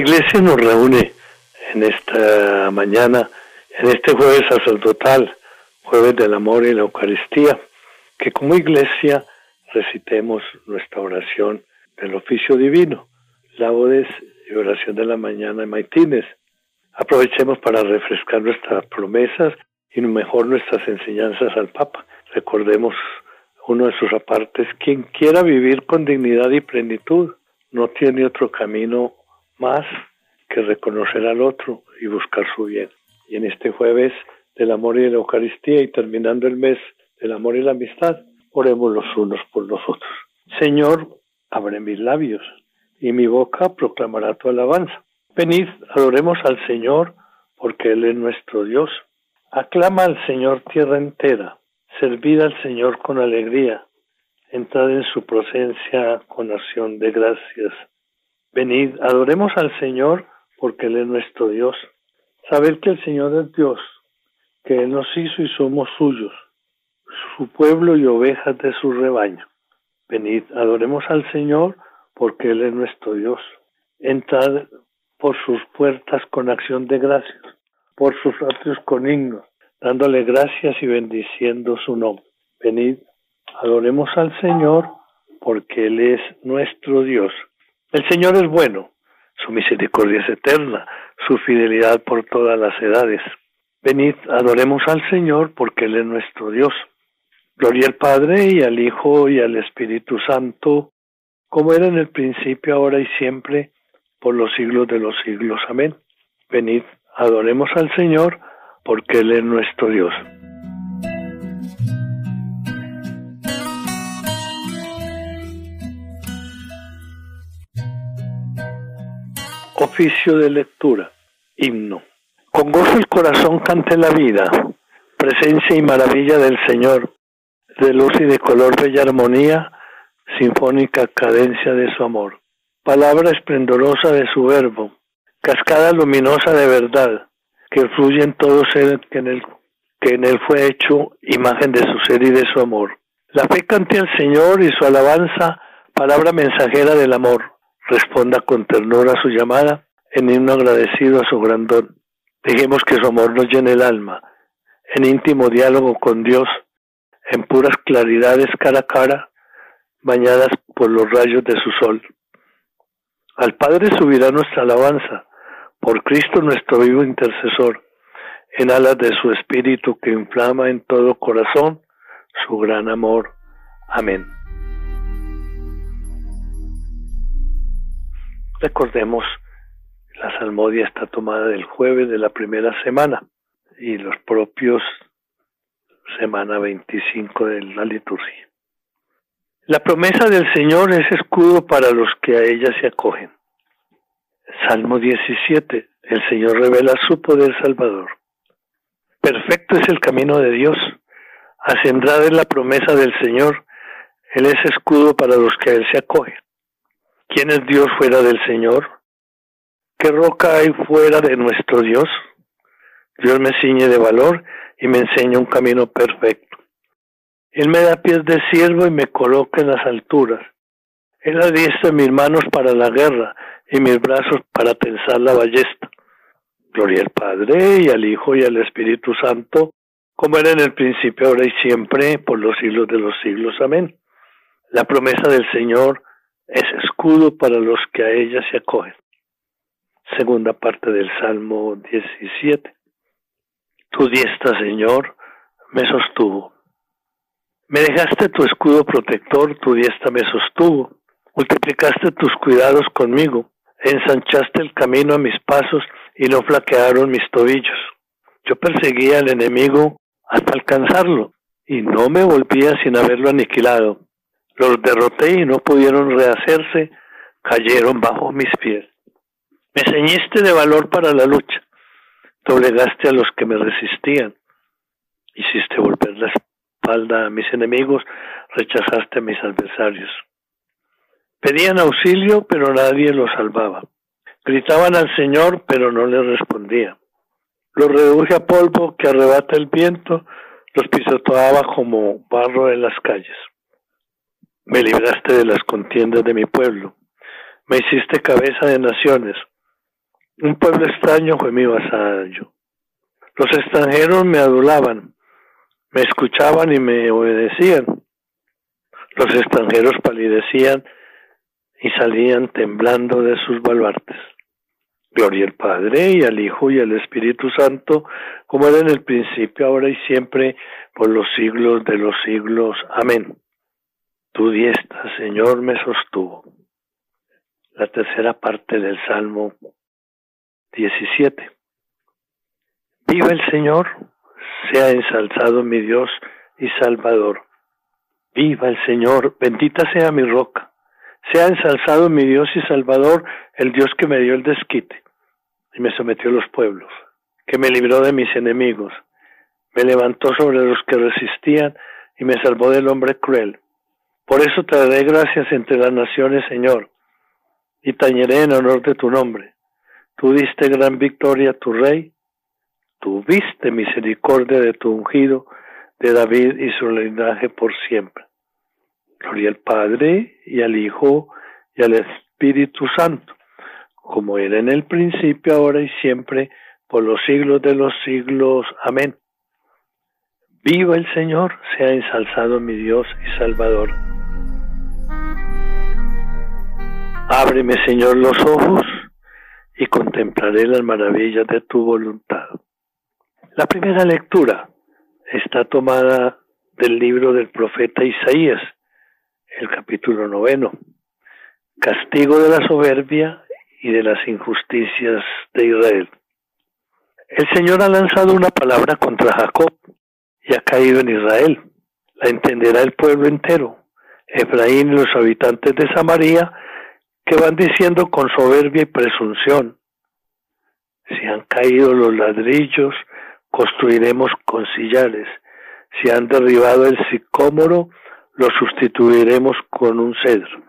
Iglesia nos reúne en esta mañana, en este jueves sacerdotal, jueves del amor y la Eucaristía, que como iglesia recitemos nuestra oración del oficio divino, laudes y oración de la mañana en maitines. Aprovechemos para refrescar nuestras promesas y mejor nuestras enseñanzas al Papa. Recordemos uno de sus apartes, quien quiera vivir con dignidad y plenitud, no tiene otro camino más que reconocer al otro y buscar su bien. Y en este jueves del amor y de la Eucaristía y terminando el mes del amor y la amistad, oremos los unos por los otros. Señor, abre mis labios y mi boca proclamará tu alabanza. Venid, adoremos al Señor, porque Él es nuestro Dios. Aclama al Señor tierra entera, servid al Señor con alegría, entrad en su presencia con acción de gracias. Venid, adoremos al Señor, porque Él es nuestro Dios. Sabed que el Señor es Dios, que Él nos hizo y somos suyos, su pueblo y ovejas de su rebaño. Venid, adoremos al Señor, porque Él es nuestro Dios. Entrad por sus puertas con acción de gracias, por sus atrios con himnos, dándole gracias y bendiciendo su nombre. Venid, adoremos al Señor, porque Él es nuestro Dios. El Señor es bueno, su misericordia es eterna, su fidelidad por todas las edades. Venid, adoremos al Señor, porque Él es nuestro Dios. Gloria al Padre y al Hijo y al Espíritu Santo, como era en el principio, ahora y siempre, por los siglos de los siglos. Amén. Venid, adoremos al Señor, porque Él es nuestro Dios. Oficio de lectura. Himno. Con gozo el corazón cante la vida, presencia y maravilla del Señor, de luz y de color bella armonía, sinfónica cadencia de su amor. Palabra esplendorosa de su verbo, cascada luminosa de verdad, que fluye en todo ser en él, que en él fue hecho imagen de su ser y de su amor. La fe cante al Señor y su alabanza, palabra mensajera del amor. Responda con ternura a su llamada, en himno agradecido a su grandón. Dejemos que su amor nos llene el alma, en íntimo diálogo con Dios, en puras claridades cara a cara, bañadas por los rayos de su sol. Al Padre subirá nuestra alabanza, por Cristo nuestro vivo intercesor, en alas de su Espíritu que inflama en todo corazón su gran amor. Amén. Recordemos, la salmodia está tomada del jueves de la primera semana y los propios semana 25 de la liturgia. La promesa del Señor es escudo para los que a ella se acogen. Salmo 17. El Señor revela su poder salvador. Perfecto es el camino de Dios. Acendrada es la promesa del Señor. Él es escudo para los que a Él se acogen. ¿Quién es Dios fuera del Señor? ¿Qué roca hay fuera de nuestro Dios? Dios me ciñe de valor y me enseña un camino perfecto. Él me da pies de siervo y me coloca en las alturas. Él adiestra mis manos para la guerra y mis brazos para tensar la ballesta. Gloria al Padre y al Hijo y al Espíritu Santo, como era en el principio, ahora y siempre, por los siglos de los siglos. Amén. La promesa del Señor es escudo para los que a ella se acogen. Segunda parte del Salmo 17. Tu diestra, Señor, me sostuvo. Me dejaste tu escudo protector, tu diestra me sostuvo. Multiplicaste tus cuidados conmigo. Ensanchaste el camino a mis pasos y no flaquearon mis tobillos. Yo perseguía al enemigo hasta alcanzarlo y no me volvía sin haberlo aniquilado. Los derroté y no pudieron rehacerse, cayeron bajo mis pies. Me ceñiste de valor para la lucha, doblegaste a los que me resistían, hiciste volver las a mis enemigos, rechazaste a mis adversarios. Pedían auxilio, pero nadie los salvaba. Gritaban al Señor, pero no le respondía. Los reduje a polvo que arrebata el viento, los pisoteaba como barro en las calles. Me libraste de las contiendas de mi pueblo. Me hiciste cabeza de naciones. Un pueblo extraño fue mi vasallo. Los extranjeros me adulaban, me escuchaban y me obedecían. Los extranjeros palidecían y salían temblando de sus baluartes. Gloria al Padre y al Hijo y al Espíritu Santo, como era en el principio, ahora y siempre, por los siglos de los siglos. Amén. Tu diestra, Señor, me sostuvo. La tercera parte del Salmo 17. Viva el Señor, sea ensalzado mi Dios y Salvador. Viva el Señor, bendita sea mi roca. Sea ensalzado mi Dios y Salvador, el Dios que me dio el desquite y me sometió a los pueblos, que me libró de mis enemigos, me levantó sobre los que resistían y me salvó del hombre cruel. Por eso te daré gracias entre las naciones, Señor, y tañeré en honor de tu nombre. Tú diste gran victoria a tu rey, tuviste misericordia de tu ungido, de David y su linaje por siempre. Gloria al Padre y al Hijo y al Espíritu Santo, como era en el principio, ahora y siempre, por los siglos de los siglos. Amén. Viva el Señor, sea ensalzado mi Dios y Salvador. Ábreme, Señor, los ojos y contemplaré las maravillas de tu voluntad. La primera lectura está tomada del libro del profeta Isaías, el capítulo noveno. Castigo de la soberbia y de las injusticias de Israel. El Señor ha lanzado una palabra contra Jacob y ha caído en Israel. La entenderá el pueblo entero, Efraín y los habitantes de Samaria, que van diciendo con soberbia y presunción, si han caído los ladrillos, construiremos con sillares, si han derribado el sicómoro, lo sustituiremos con un cedro.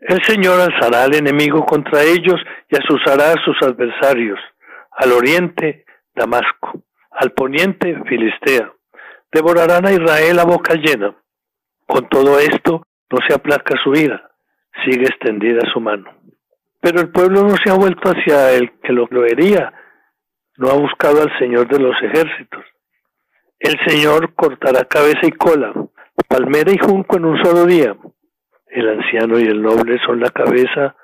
El Señor alzará al enemigo contra ellos y asusará a sus adversarios. Al oriente, Damasco. Al poniente, Filistea. Devorarán a Israel a boca llena. Con todo esto, no se aplaca su ira. Sigue extendida su mano. Pero el pueblo no se ha vuelto hacia el que lo vería. No ha buscado al Señor de los ejércitos. El Señor cortará cabeza y cola, palmera y junco en un solo día el anciano y el noble son la cabeza,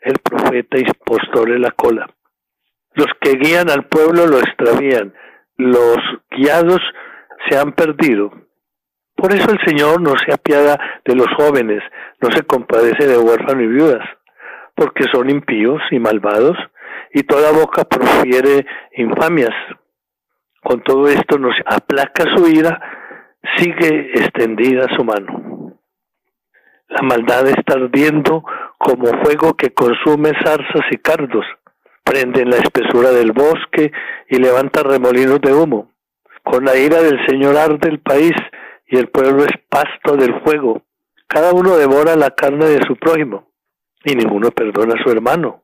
el profeta y postore la cola. Los que guían al pueblo lo extravían, los guiados se han perdido. Por eso el Señor no se apiada de los jóvenes, no se compadece de huérfanos y viudas, porque son impíos y malvados, y toda boca profiere infamias. Con todo esto nos aplaca su ira, sigue extendida su mano. La maldad está ardiendo como fuego que consume zarzas y cardos, prende en la espesura del bosque y levanta remolinos de humo. Con la ira del Señor arde el país y el pueblo es pasto del fuego. Cada uno devora la carne de su prójimo y ninguno perdona a su hermano.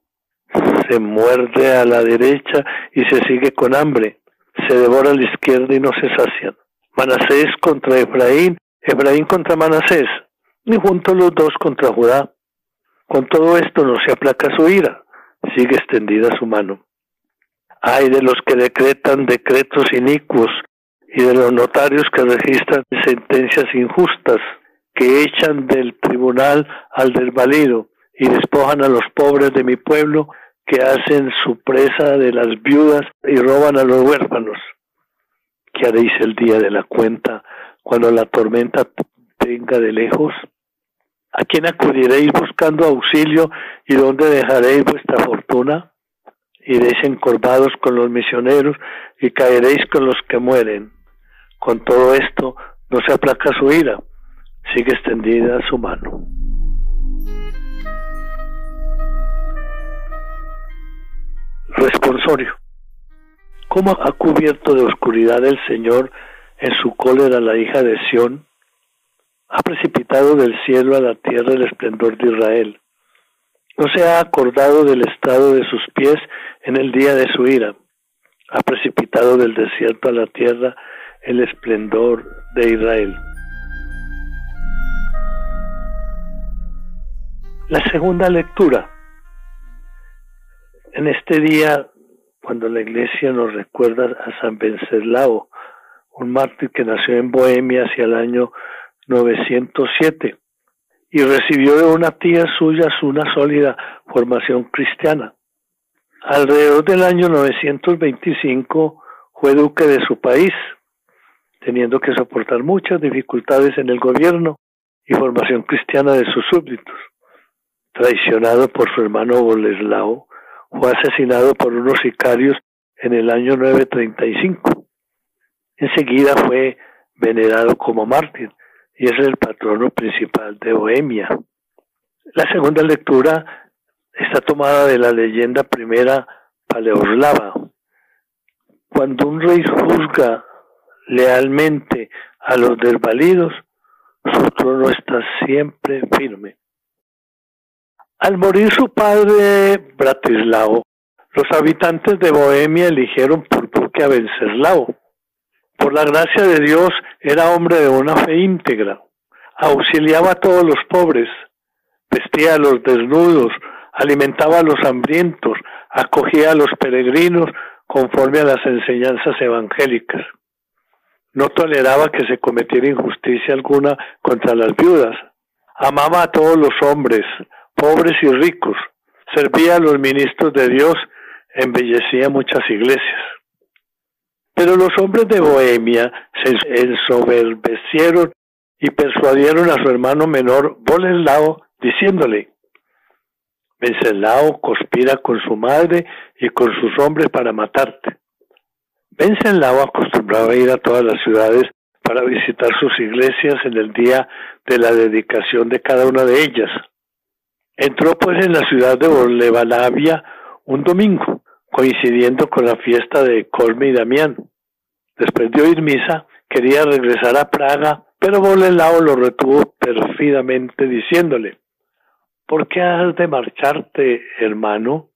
Se muerde a la derecha y se sigue con hambre. Se devora a la izquierda y no se sacian. Manasés contra Efraín, Efraín contra Manasés ni juntos los dos contra Judá. Con todo esto no se aplaca su ira, sigue extendida su mano. Ay de los que decretan decretos inicuos y de los notarios que registran sentencias injustas, que echan del tribunal al desvalido y despojan a los pobres de mi pueblo, que hacen su presa de las viudas y roban a los huérfanos. ¿Qué haréis el día de la cuenta cuando la tormenta venga de lejos? ¿A quién acudiréis buscando auxilio y dónde dejaréis vuestra fortuna? Iréis encorvados con los misioneros y caeréis con los que mueren. Con todo esto no se aplaca su ira, sigue extendida su mano. Responsorio. ¿Cómo ha cubierto de oscuridad el Señor en su cólera la hija de Sión? ha precipitado del cielo a la tierra el esplendor de Israel. No se ha acordado del estado de sus pies en el día de su ira. Ha precipitado del desierto a la tierra el esplendor de Israel. La segunda lectura En este día, cuando la iglesia nos recuerda a San Venceslao, un mártir que nació en Bohemia hacia el año 907 y recibió de una tía suya una sólida formación cristiana. Alrededor del año 925 fue duque de su país, teniendo que soportar muchas dificultades en el gobierno y formación cristiana de sus súbditos. Traicionado por su hermano Boleslao, fue asesinado por unos sicarios en el año 935. Enseguida fue venerado como mártir y es el patrono principal de Bohemia. La segunda lectura está tomada de la leyenda primera paleoslava. Cuando un rey juzga lealmente a los desvalidos, su trono está siempre firme. Al morir su padre Bratislao, los habitantes de Bohemia eligieron por duque a Venceslao. Por la gracia de Dios era hombre de una fe íntegra, auxiliaba a todos los pobres, vestía a los desnudos, alimentaba a los hambrientos, acogía a los peregrinos conforme a las enseñanzas evangélicas. No toleraba que se cometiera injusticia alguna contra las viudas. Amaba a todos los hombres, pobres y ricos. Servía a los ministros de Dios, embellecía muchas iglesias. Pero los hombres de Bohemia se ensoberbecieron y persuadieron a su hermano menor Boleslao, diciéndole, Venceslao conspira con su madre y con sus hombres para matarte. Venceslao acostumbraba a ir a todas las ciudades para visitar sus iglesias en el día de la dedicación de cada una de ellas. Entró pues en la ciudad de Bolevalavia un domingo, coincidiendo con la fiesta de Colme y Damián. Después de misa, quería regresar a Praga, pero Boleslao lo retuvo perfidamente diciéndole, ¿por qué has de marcharte, hermano?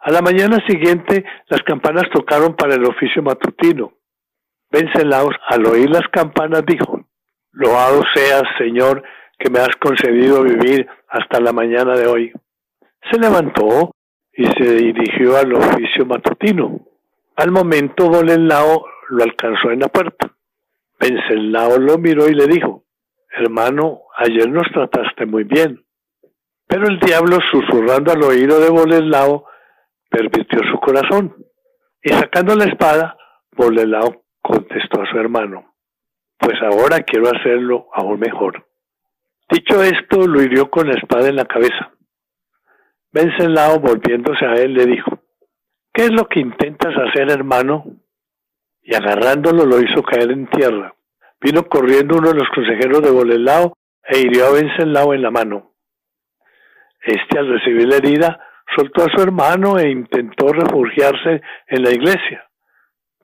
A la mañana siguiente las campanas tocaron para el oficio matutino. Venceslao, al oír las campanas, dijo, Loado seas, Señor, que me has concedido vivir hasta la mañana de hoy. Se levantó y se dirigió al oficio matutino. Al momento Boleslao lo alcanzó en la puerta. Venceslao lo miró y le dijo, hermano, ayer nos trataste muy bien. Pero el diablo, susurrando al oído de Boleslao, permitió su corazón. Y sacando la espada, Boleslao contestó a su hermano, pues ahora quiero hacerlo aún mejor. Dicho esto, lo hirió con la espada en la cabeza. Venceslao, volviéndose a él, le dijo, ¿qué es lo que intentas hacer, hermano? Y agarrándolo lo hizo caer en tierra. Vino corriendo uno de los consejeros de Boleslao e hirió a Venceslao en la mano. Este, al recibir la herida, soltó a su hermano e intentó refugiarse en la iglesia,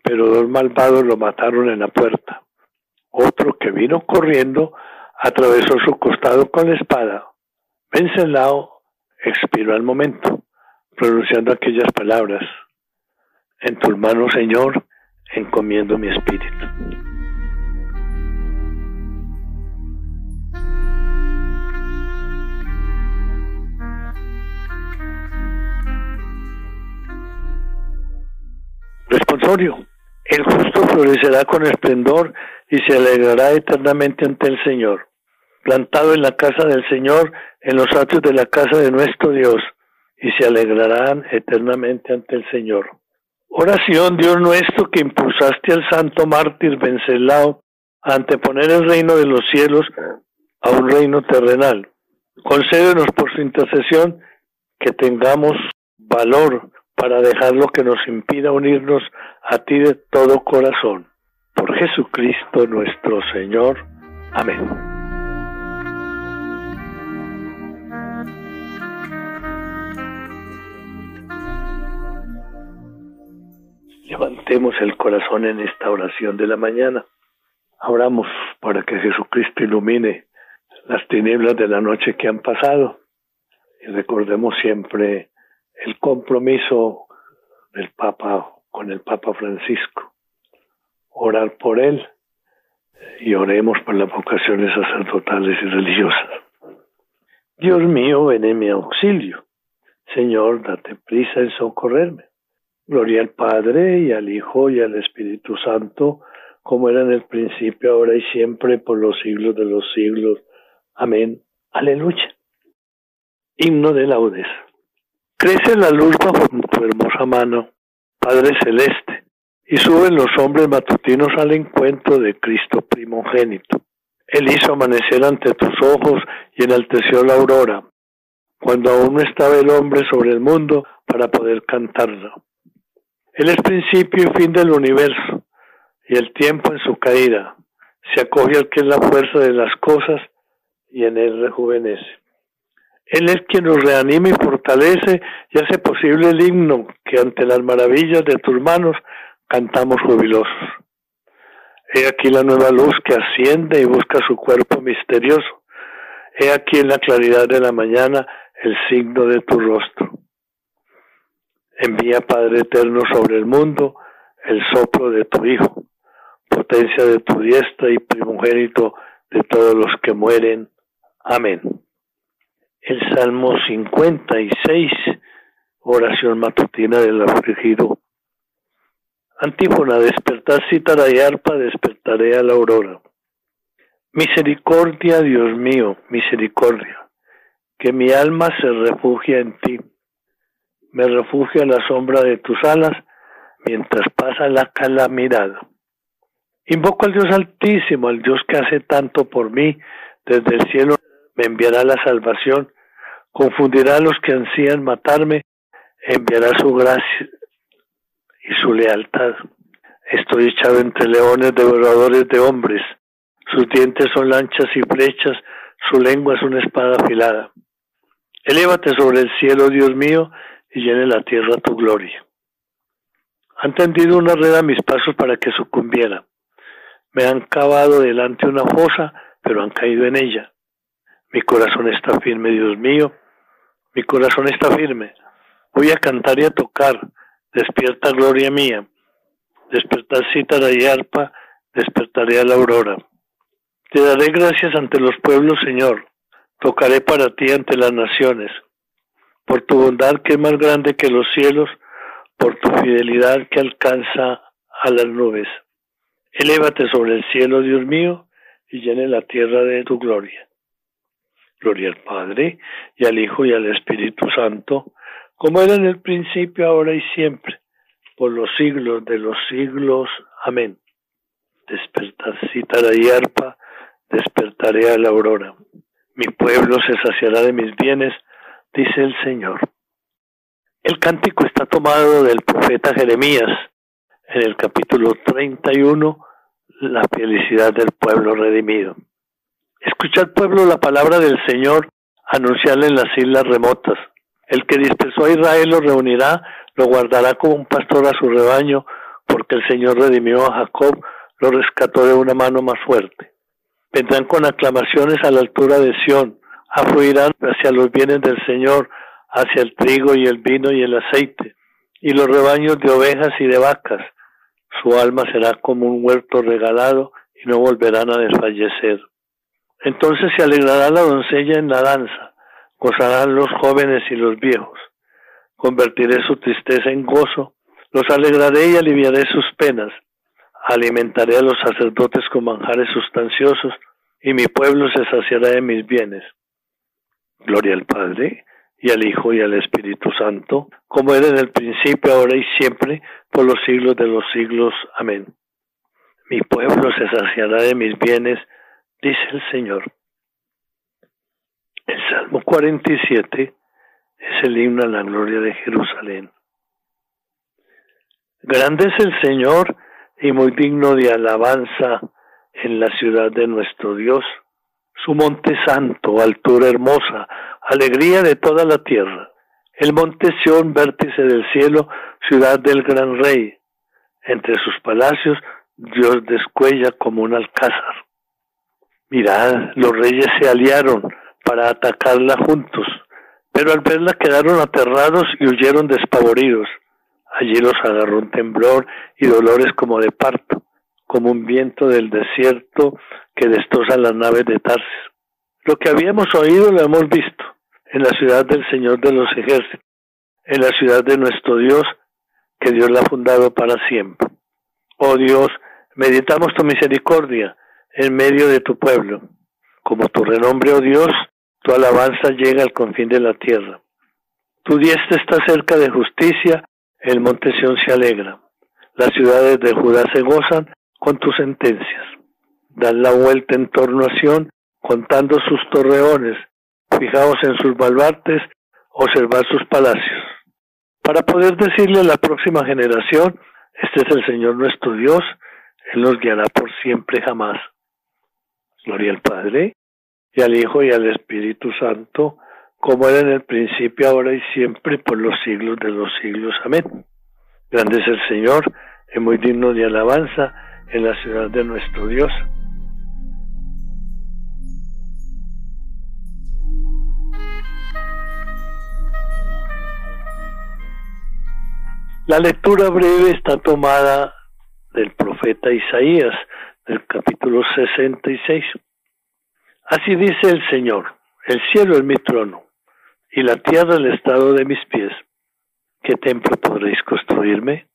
pero dos malvados lo mataron en la puerta. Otro que vino corriendo atravesó su costado con la espada. Venceslao expiró al momento, pronunciando aquellas palabras. En tu mano, Señor, encomiendo mi espíritu. Responsorio. El justo florecerá con esplendor y se alegrará eternamente ante el Señor plantado en la casa del Señor, en los atrios de la casa de nuestro Dios, y se alegrarán eternamente ante el Señor. Oración, Dios nuestro, que impulsaste al santo mártir Vencelao a anteponer el reino de los cielos a un reino terrenal. Concédenos por su intercesión que tengamos valor para dejar lo que nos impida unirnos a ti de todo corazón. Por Jesucristo nuestro Señor. Amén. Levantemos el corazón en esta oración de la mañana. Abramos para que Jesucristo ilumine las tinieblas de la noche que han pasado y recordemos siempre el compromiso del Papa con el Papa Francisco. Orar por él y oremos por las vocaciones sacerdotales y religiosas. Dios mío, ven en mi auxilio. Señor, date prisa en socorrerme. Gloria al Padre y al Hijo y al Espíritu Santo, como era en el principio, ahora y siempre, por los siglos de los siglos. Amén. Aleluya. Himno de laudes. Crece la luz bajo tu hermosa mano, Padre Celeste, y suben los hombres matutinos al encuentro de Cristo primogénito. Él hizo amanecer ante tus ojos y enalteció la aurora, cuando aún no estaba el hombre sobre el mundo para poder cantarlo. Él es principio y fin del universo, y el tiempo en su caída. Se acoge al que es la fuerza de las cosas y en él rejuvenece. Él es quien nos reanima y fortalece y hace posible el himno que ante las maravillas de tus manos cantamos jubilosos. He aquí la nueva luz que asciende y busca su cuerpo misterioso. He aquí en la claridad de la mañana el signo de tu rostro. Envía, Padre eterno, sobre el mundo el soplo de tu Hijo, potencia de tu diestra y primogénito de todos los que mueren. Amén. El Salmo 56, oración matutina del afligido. Antífona, despertar cítara y arpa, despertaré a la aurora. Misericordia, Dios mío, misericordia, que mi alma se refugia en ti. Me refugia a la sombra de tus alas mientras pasa la calamidad. Invoco al Dios Altísimo, al Dios que hace tanto por mí, desde el cielo me enviará la salvación, confundirá a los que ansían matarme, enviará su gracia y su lealtad. Estoy echado entre leones devoradores de hombres, sus dientes son lanchas y flechas, su lengua es una espada afilada. Elévate sobre el cielo, Dios mío, y llene la tierra tu gloria. Han tendido una red a mis pasos para que sucumbiera. Me han cavado delante una fosa, pero han caído en ella. Mi corazón está firme, Dios mío. Mi corazón está firme. Voy a cantar y a tocar. Despierta gloria mía. Despertar cítara y arpa. Despertaré a la aurora. Te daré gracias ante los pueblos, Señor. Tocaré para ti ante las naciones. Por tu bondad que es más grande que los cielos, por tu fidelidad que alcanza a las nubes. Elévate sobre el cielo, Dios mío, y llene la tierra de tu gloria. Gloria al Padre, y al Hijo, y al Espíritu Santo, como era en el principio, ahora y siempre, por los siglos de los siglos. Amén. Despertar cítara y arpa, despertaré a la aurora. Mi pueblo se saciará de mis bienes, dice el Señor. El cántico está tomado del profeta Jeremías en el capítulo 31, la felicidad del pueblo redimido. Escuchad pueblo la palabra del Señor, anunciarle en las islas remotas. El que dispersó a Israel lo reunirá, lo guardará como un pastor a su rebaño, porque el Señor redimió a Jacob, lo rescató de una mano más fuerte. Vendrán con aclamaciones a la altura de Sión, afluirán hacia los bienes del Señor, hacia el trigo y el vino y el aceite, y los rebaños de ovejas y de vacas. Su alma será como un huerto regalado y no volverán a desfallecer. Entonces se alegrará la doncella en la danza, gozarán los jóvenes y los viejos. Convertiré su tristeza en gozo, los alegraré y aliviaré sus penas. Alimentaré a los sacerdotes con manjares sustanciosos, y mi pueblo se saciará de mis bienes. Gloria al Padre, y al Hijo y al Espíritu Santo, como era en el principio, ahora y siempre, por los siglos de los siglos. Amén. Mi pueblo se saciará de mis bienes, dice el Señor. El Salmo 47 es el himno a la gloria de Jerusalén. Grande es el Señor y muy digno de alabanza en la ciudad de nuestro Dios su monte santo, altura hermosa, alegría de toda la tierra. El monte Sión, vértice del cielo, ciudad del gran rey. Entre sus palacios Dios descuella como un alcázar. Mirad, los reyes se aliaron para atacarla juntos, pero al verla quedaron aterrados y huyeron despavoridos. Allí los agarró un temblor y dolores como de parto como un viento del desierto que destroza las naves de Tarsis. Lo que habíamos oído lo hemos visto en la ciudad del Señor de los ejércitos. en la ciudad de nuestro Dios, que Dios la ha fundado para siempre. Oh Dios, meditamos tu misericordia en medio de tu pueblo. Como tu renombre, oh Dios, tu alabanza llega al confín de la tierra. Tu diestra está cerca de justicia, el monte Sión se alegra. Las ciudades de Judá se gozan con tus sentencias. Dan la vuelta en torno a Sión, contando sus torreones, fijaos en sus baluartes, observar sus palacios. Para poder decirle a la próxima generación, este es el Señor nuestro Dios, Él nos guiará por siempre jamás. Gloria al Padre, y al Hijo, y al Espíritu Santo, como era en el principio, ahora y siempre, por los siglos de los siglos. Amén. Grande es el Señor, y muy digno de alabanza en la ciudad de nuestro Dios. La lectura breve está tomada del profeta Isaías, del capítulo 66. Así dice el Señor, el cielo es mi trono y la tierra el estado de mis pies. ¿Qué templo podréis construirme?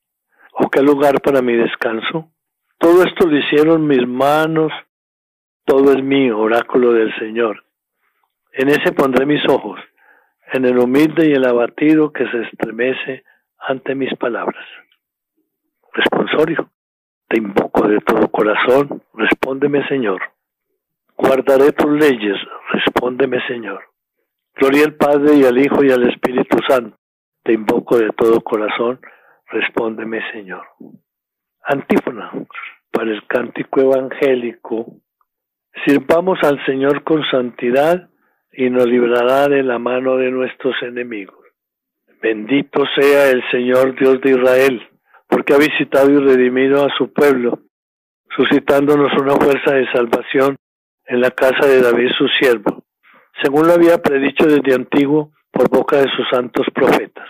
¿O qué lugar para mi descanso? Todo esto lo hicieron mis manos, todo es mío, oráculo del Señor. En ese pondré mis ojos, en el humilde y el abatido que se estremece ante mis palabras. Responsorio, te invoco de todo corazón, respóndeme Señor. Guardaré tus leyes, respóndeme Señor. Gloria al Padre y al Hijo y al Espíritu Santo, te invoco de todo corazón, respóndeme Señor. Antífona, para el cántico evangélico, sirvamos al Señor con santidad y nos librará de la mano de nuestros enemigos. Bendito sea el Señor Dios de Israel, porque ha visitado y redimido a su pueblo, suscitándonos una fuerza de salvación en la casa de David su siervo, según lo había predicho desde antiguo por boca de sus santos profetas.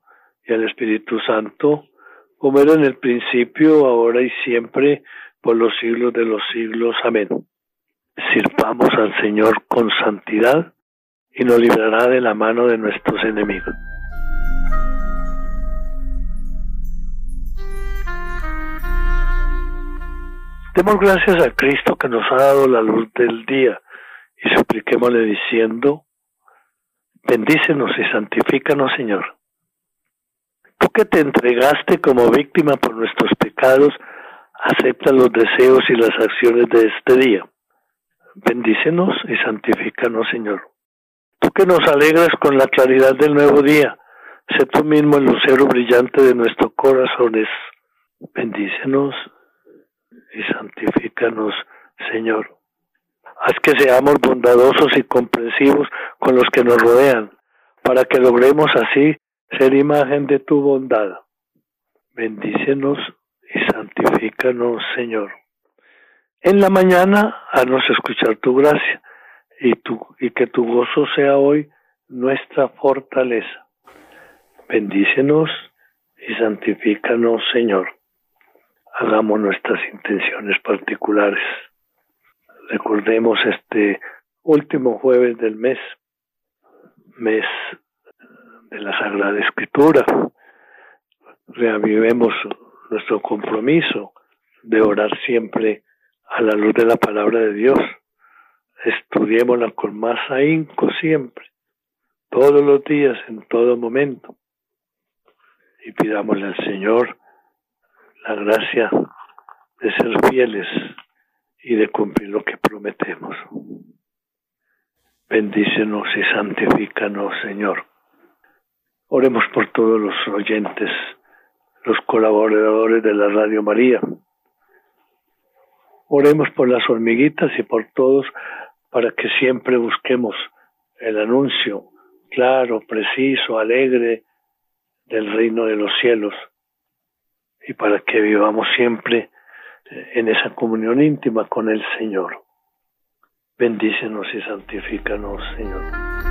y al Espíritu Santo, como era en el principio, ahora y siempre, por los siglos de los siglos. Amén. Sirvamos al Señor con santidad y nos librará de la mano de nuestros enemigos. Demos gracias a Cristo que nos ha dado la luz del día y supliquémosle diciendo, bendícenos y santifícanos, Señor. Tú que te entregaste como víctima por nuestros pecados, acepta los deseos y las acciones de este día. Bendícenos y santifícanos, Señor. Tú que nos alegras con la claridad del nuevo día, sé tú mismo el lucero brillante de nuestros corazones. Bendícenos y santifícanos, Señor. Haz que seamos bondadosos y comprensivos con los que nos rodean, para que logremos así ser imagen de tu bondad. Bendícenos y santifícanos, Señor. En la mañana, haznos escuchar tu gracia y, y que tu gozo sea hoy nuestra fortaleza. Bendícenos y santifícanos, Señor hagamos nuestras intenciones particulares. Recordemos este último jueves del mes, mes de la Sagrada Escritura. Reavivemos nuestro compromiso de orar siempre a la luz de la palabra de Dios. Estudiémosla con más ahínco siempre, todos los días, en todo momento. Y pidámosle al Señor la gracia de ser fieles y de cumplir lo que prometemos. Bendícenos y santifícanos, Señor. Oremos por todos los oyentes, los colaboradores de la Radio María. Oremos por las hormiguitas y por todos para que siempre busquemos el anuncio claro, preciso, alegre del reino de los cielos y para que vivamos siempre eh, en esa comunión íntima con el Señor. Bendícenos y santifícanos, Señor.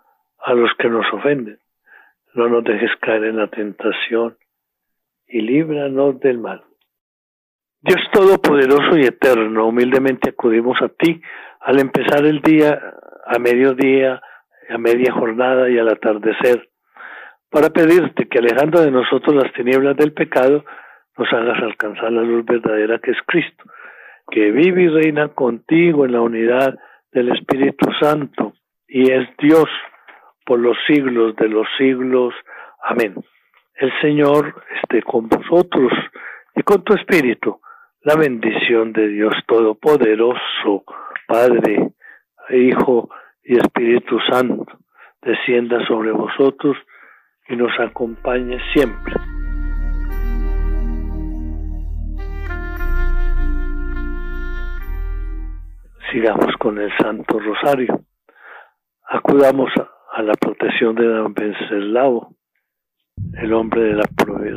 a los que nos ofenden. No nos dejes caer en la tentación y líbranos del mal. Dios Todopoderoso y Eterno, humildemente acudimos a ti al empezar el día, a mediodía, a media jornada y al atardecer, para pedirte que alejando de nosotros las tinieblas del pecado, nos hagas alcanzar la luz verdadera que es Cristo, que vive y reina contigo en la unidad del Espíritu Santo y es Dios por los siglos de los siglos. Amén. El Señor esté con vosotros y con tu Espíritu la bendición de Dios Todopoderoso, Padre, Hijo y Espíritu Santo, descienda sobre vosotros y nos acompañe siempre. Sigamos con el Santo Rosario. Acudamos a, la protección de don Venceslao, el hombre de la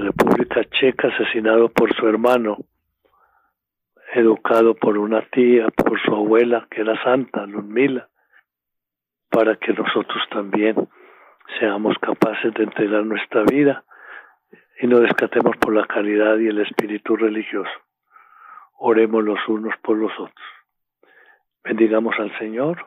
República Checa asesinado por su hermano educado por una tía, por su abuela, que era santa, Ludmila, para que nosotros también seamos capaces de entregar nuestra vida y no descatemos por la caridad y el espíritu religioso. Oremos los unos por los otros. Bendigamos al Señor,